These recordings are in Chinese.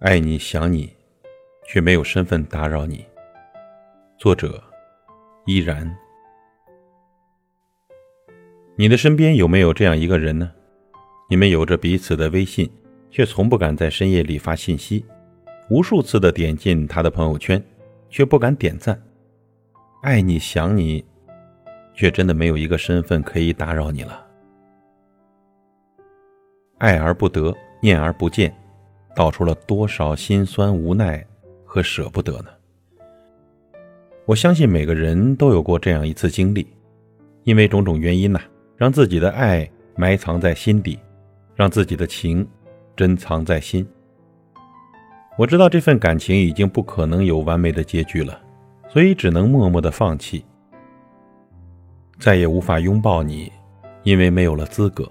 爱你想你，却没有身份打扰你。作者：依然。你的身边有没有这样一个人呢？你们有着彼此的微信，却从不敢在深夜里发信息，无数次的点进他的朋友圈，却不敢点赞。爱你想你，却真的没有一个身份可以打扰你了。爱而不得，念而不见，道出了多少心酸、无奈和舍不得呢？我相信每个人都有过这样一次经历，因为种种原因呐，让自己的爱埋藏在心底，让自己的情珍藏在心。我知道这份感情已经不可能有完美的结局了，所以只能默默的放弃，再也无法拥抱你，因为没有了资格。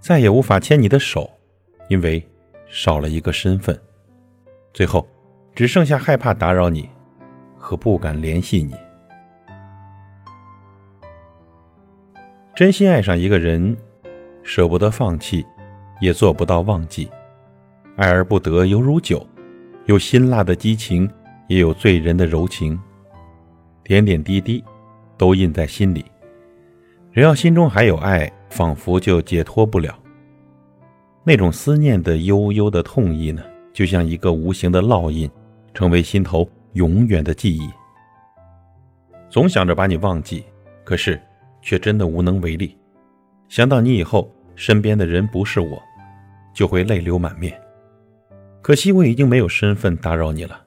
再也无法牵你的手，因为少了一个身份。最后，只剩下害怕打扰你，和不敢联系你。真心爱上一个人，舍不得放弃，也做不到忘记。爱而不得，犹如酒，有辛辣的激情，也有醉人的柔情。点点滴滴，都印在心里。只要心中还有爱。仿佛就解脱不了。那种思念的悠悠的痛意呢，就像一个无形的烙印，成为心头永远的记忆。总想着把你忘记，可是却真的无能为力。想到你以后身边的人不是我，就会泪流满面。可惜我已经没有身份打扰你了，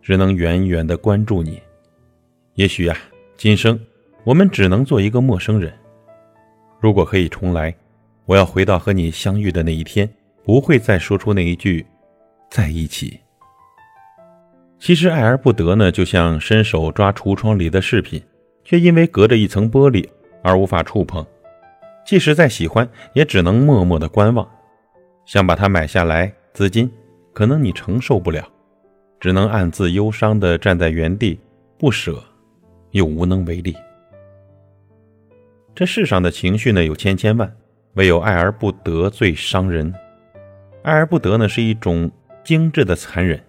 只能远远的关注你。也许啊，今生我们只能做一个陌生人。如果可以重来，我要回到和你相遇的那一天，不会再说出那一句“在一起”。其实爱而不得呢，就像伸手抓橱窗里的饰品，却因为隔着一层玻璃而无法触碰。即使再喜欢，也只能默默的观望。想把它买下来，资金可能你承受不了，只能暗自忧伤的站在原地，不舍又无能为力。这世上的情绪呢有千千万，唯有爱而不得最伤人。爱而不得呢是一种精致的残忍，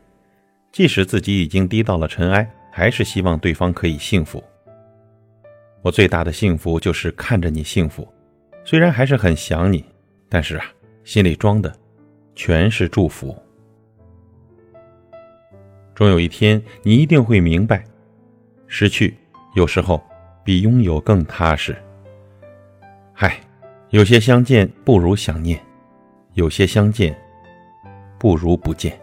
即使自己已经低到了尘埃，还是希望对方可以幸福。我最大的幸福就是看着你幸福，虽然还是很想你，但是啊，心里装的全是祝福。终有一天，你一定会明白，失去有时候比拥有更踏实。嗨，有些相见不如想念，有些相见不如不见。